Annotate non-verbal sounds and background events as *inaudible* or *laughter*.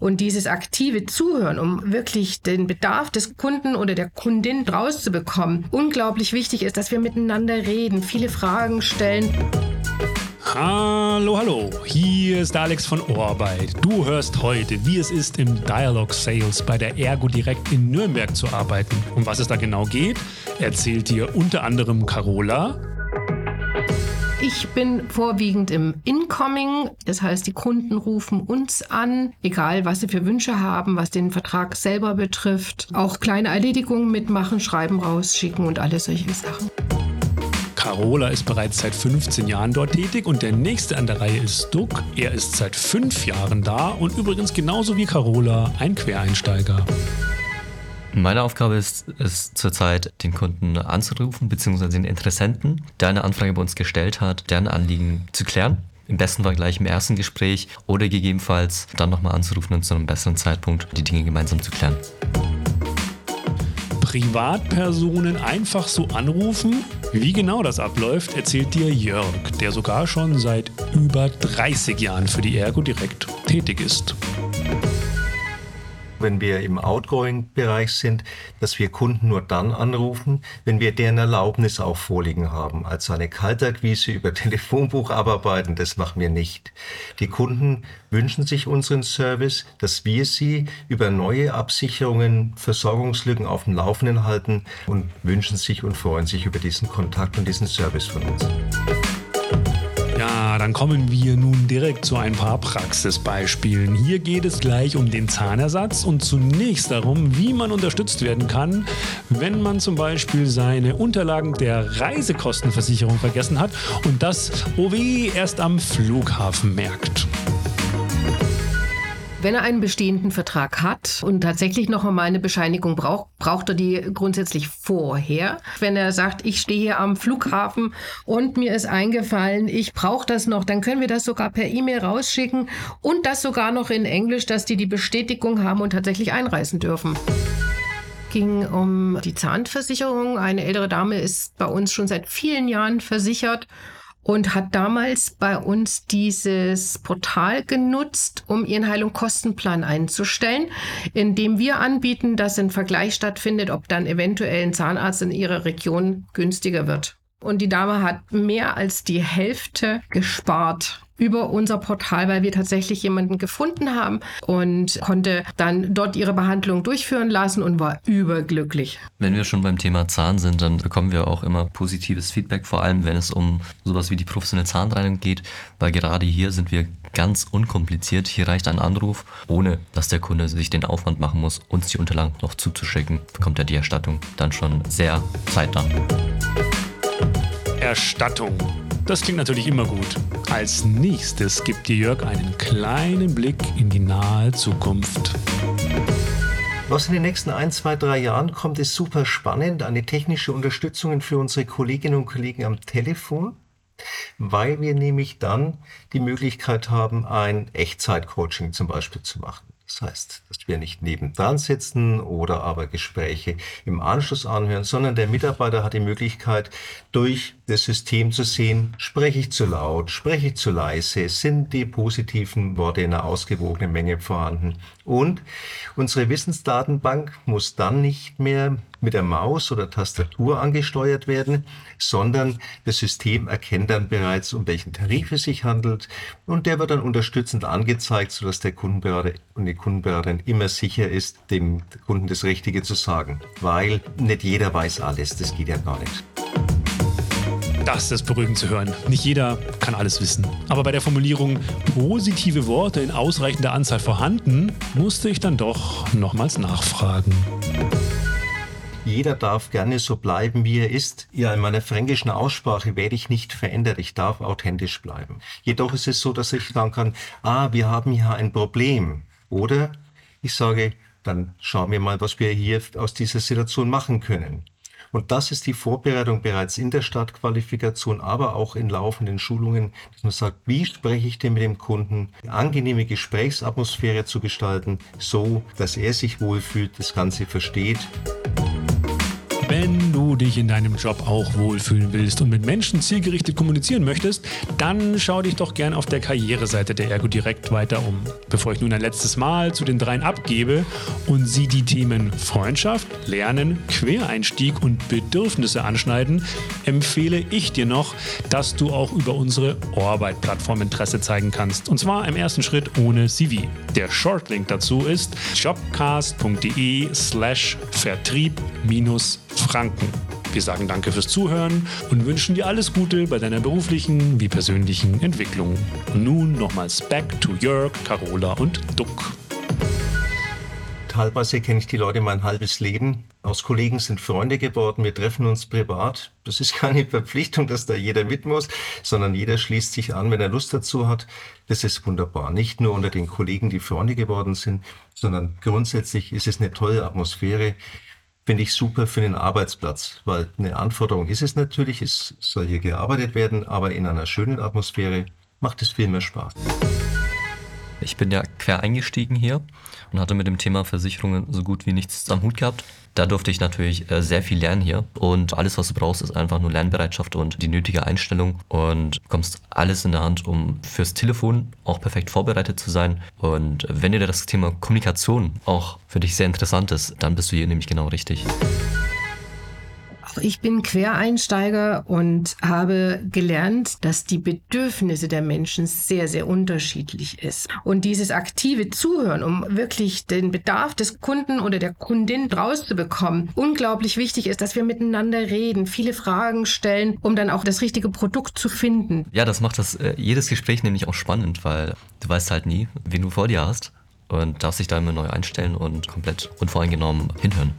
Und dieses aktive Zuhören, um wirklich den Bedarf des Kunden oder der Kundin rauszubekommen, unglaublich wichtig ist, dass wir miteinander reden, viele Fragen stellen. Hallo, hallo, hier ist Alex von Orbeit. Du hörst heute, wie es ist, im Dialog Sales bei der Ergo direkt in Nürnberg zu arbeiten. Um was es da genau geht, erzählt dir unter anderem Carola, ich bin vorwiegend im Incoming, das heißt, die Kunden rufen uns an, egal was sie für Wünsche haben, was den Vertrag selber betrifft. Auch kleine Erledigungen mitmachen, schreiben rausschicken und alle solche Sachen. Carola ist bereits seit 15 Jahren dort tätig und der nächste an der Reihe ist Duck. Er ist seit fünf Jahren da und übrigens genauso wie Carola ein Quereinsteiger. Meine Aufgabe ist es zurzeit, den Kunden anzurufen, beziehungsweise den Interessenten, der eine Anfrage bei uns gestellt hat, deren Anliegen zu klären. Im besten Fall gleich im ersten Gespräch oder gegebenenfalls dann nochmal anzurufen und zu einem besseren Zeitpunkt die Dinge gemeinsam zu klären. Privatpersonen einfach so anrufen? Wie genau das abläuft, erzählt dir Jörg, der sogar schon seit über 30 Jahren für die Ergo direkt tätig ist wenn wir im Outgoing-Bereich sind, dass wir Kunden nur dann anrufen, wenn wir deren Erlaubnis auch vorliegen haben. Also eine Kaltakquise über *laughs* Telefonbuch abarbeiten, das machen wir nicht. Die Kunden wünschen sich unseren Service, dass wir sie über neue Absicherungen, Versorgungslücken auf dem Laufenden halten und wünschen sich und freuen sich über diesen Kontakt und diesen Service von uns. Ja, dann kommen wir nun direkt zu ein paar Praxisbeispielen. Hier geht es gleich um den Zahnersatz und zunächst darum, wie man unterstützt werden kann, wenn man zum Beispiel seine Unterlagen der Reisekostenversicherung vergessen hat und das OW erst am Flughafen merkt. Wenn er einen bestehenden Vertrag hat und tatsächlich noch einmal eine Bescheinigung braucht, braucht er die grundsätzlich vorher. Wenn er sagt, ich stehe am Flughafen und mir ist eingefallen, ich brauche das noch, dann können wir das sogar per E-Mail rausschicken und das sogar noch in Englisch, dass die die Bestätigung haben und tatsächlich einreisen dürfen ging um die Zahnversicherung. Eine ältere Dame ist bei uns schon seit vielen Jahren versichert und hat damals bei uns dieses Portal genutzt, um ihren Heilung-Kostenplan einzustellen, indem wir anbieten, dass ein Vergleich stattfindet, ob dann eventuell ein Zahnarzt in ihrer Region günstiger wird. Und die Dame hat mehr als die Hälfte gespart über unser Portal, weil wir tatsächlich jemanden gefunden haben und konnte dann dort ihre Behandlung durchführen lassen und war überglücklich. Wenn wir schon beim Thema Zahn sind, dann bekommen wir auch immer positives Feedback, vor allem wenn es um sowas wie die professionelle Zahnreinigung geht, weil gerade hier sind wir ganz unkompliziert. Hier reicht ein Anruf, ohne dass der Kunde sich den Aufwand machen muss, uns die Unterlagen noch zuzuschicken, bekommt er die Erstattung dann schon sehr zeitnah. Erstattung. Das klingt natürlich immer gut. Als nächstes gibt dir Jörg einen kleinen Blick in die nahe Zukunft. Was in den nächsten ein, zwei, drei Jahren kommt, ist super spannend. Eine technische Unterstützung für unsere Kolleginnen und Kollegen am Telefon, weil wir nämlich dann die Möglichkeit haben, ein Echtzeit-Coaching zum Beispiel zu machen. Das heißt, dass wir nicht nebendran sitzen oder aber Gespräche im Anschluss anhören, sondern der Mitarbeiter hat die Möglichkeit, durch das System zu sehen, spreche ich zu laut, spreche ich zu leise, sind die positiven Worte in einer ausgewogenen Menge vorhanden. Und unsere Wissensdatenbank muss dann nicht mehr mit der Maus oder Tastatur angesteuert werden, sondern das System erkennt dann bereits, um welchen Tarif es sich handelt und der wird dann unterstützend angezeigt, sodass der Kundenberater und die Kundenberaterin immer sicher ist, dem Kunden das Richtige zu sagen, weil nicht jeder weiß alles, das geht ja gar nicht. Das ist beruhigend zu hören. Nicht jeder kann alles wissen. Aber bei der Formulierung positive Worte in ausreichender Anzahl vorhanden, musste ich dann doch nochmals nachfragen. Jeder darf gerne so bleiben, wie er ist. Ja, in meiner fränkischen Aussprache werde ich nicht verändert. Ich darf authentisch bleiben. Jedoch ist es so, dass ich sagen kann, ah, wir haben hier ein Problem. Oder ich sage, dann schauen wir mal, was wir hier aus dieser Situation machen können. Und das ist die Vorbereitung bereits in der Startqualifikation, aber auch in laufenden Schulungen, dass man sagt, wie spreche ich denn mit dem Kunden, eine angenehme Gesprächsatmosphäre zu gestalten, so dass er sich wohlfühlt, das Ganze versteht. Wenn du dich in deinem Job auch wohlfühlen willst und mit Menschen zielgerichtet kommunizieren möchtest, dann schau dich doch gern auf der Karriereseite der Ergo Direkt weiter um. Bevor ich nun ein letztes Mal zu den dreien abgebe und sie die Themen Freundschaft, Lernen, Quereinstieg und Bedürfnisse anschneiden, empfehle ich dir noch, dass du auch über unsere Orbeit-Plattform Interesse zeigen kannst. Und zwar im ersten Schritt ohne CV. Der Shortlink dazu ist jobcast.de slash Vertrieb minus Franken. Wir sagen danke fürs Zuhören und wünschen dir alles Gute bei deiner beruflichen wie persönlichen Entwicklung. Und nun nochmals back to Jörg, Carola und Duck. Teilweise kenne ich die Leute mein halbes Leben. Aus Kollegen sind Freunde geworden. Wir treffen uns privat. Das ist keine Verpflichtung, dass da jeder mit muss, sondern jeder schließt sich an, wenn er Lust dazu hat. Das ist wunderbar. Nicht nur unter den Kollegen, die Freunde geworden sind, sondern grundsätzlich ist es eine tolle Atmosphäre finde ich super für den Arbeitsplatz, weil eine Anforderung ist es natürlich, es soll hier gearbeitet werden, aber in einer schönen Atmosphäre macht es viel mehr Spaß. Ich bin ja quer eingestiegen hier und hatte mit dem Thema Versicherungen so gut wie nichts am Hut gehabt. Da durfte ich natürlich äh, sehr viel lernen hier und alles, was du brauchst, ist einfach nur Lernbereitschaft und die nötige Einstellung und bekommst alles in der Hand, um fürs Telefon auch perfekt vorbereitet zu sein. Und wenn dir das Thema Kommunikation auch für dich sehr interessant ist, dann bist du hier nämlich genau richtig. Ich bin Quereinsteiger und habe gelernt, dass die Bedürfnisse der Menschen sehr, sehr unterschiedlich ist. Und dieses aktive Zuhören, um wirklich den Bedarf des Kunden oder der Kundin rauszubekommen, unglaublich wichtig ist, dass wir miteinander reden, viele Fragen stellen, um dann auch das richtige Produkt zu finden. Ja, das macht das äh, jedes Gespräch nämlich auch spannend, weil du weißt halt nie, wen du vor dir hast und darfst dich da immer neu einstellen und komplett unvoreingenommen hinhören.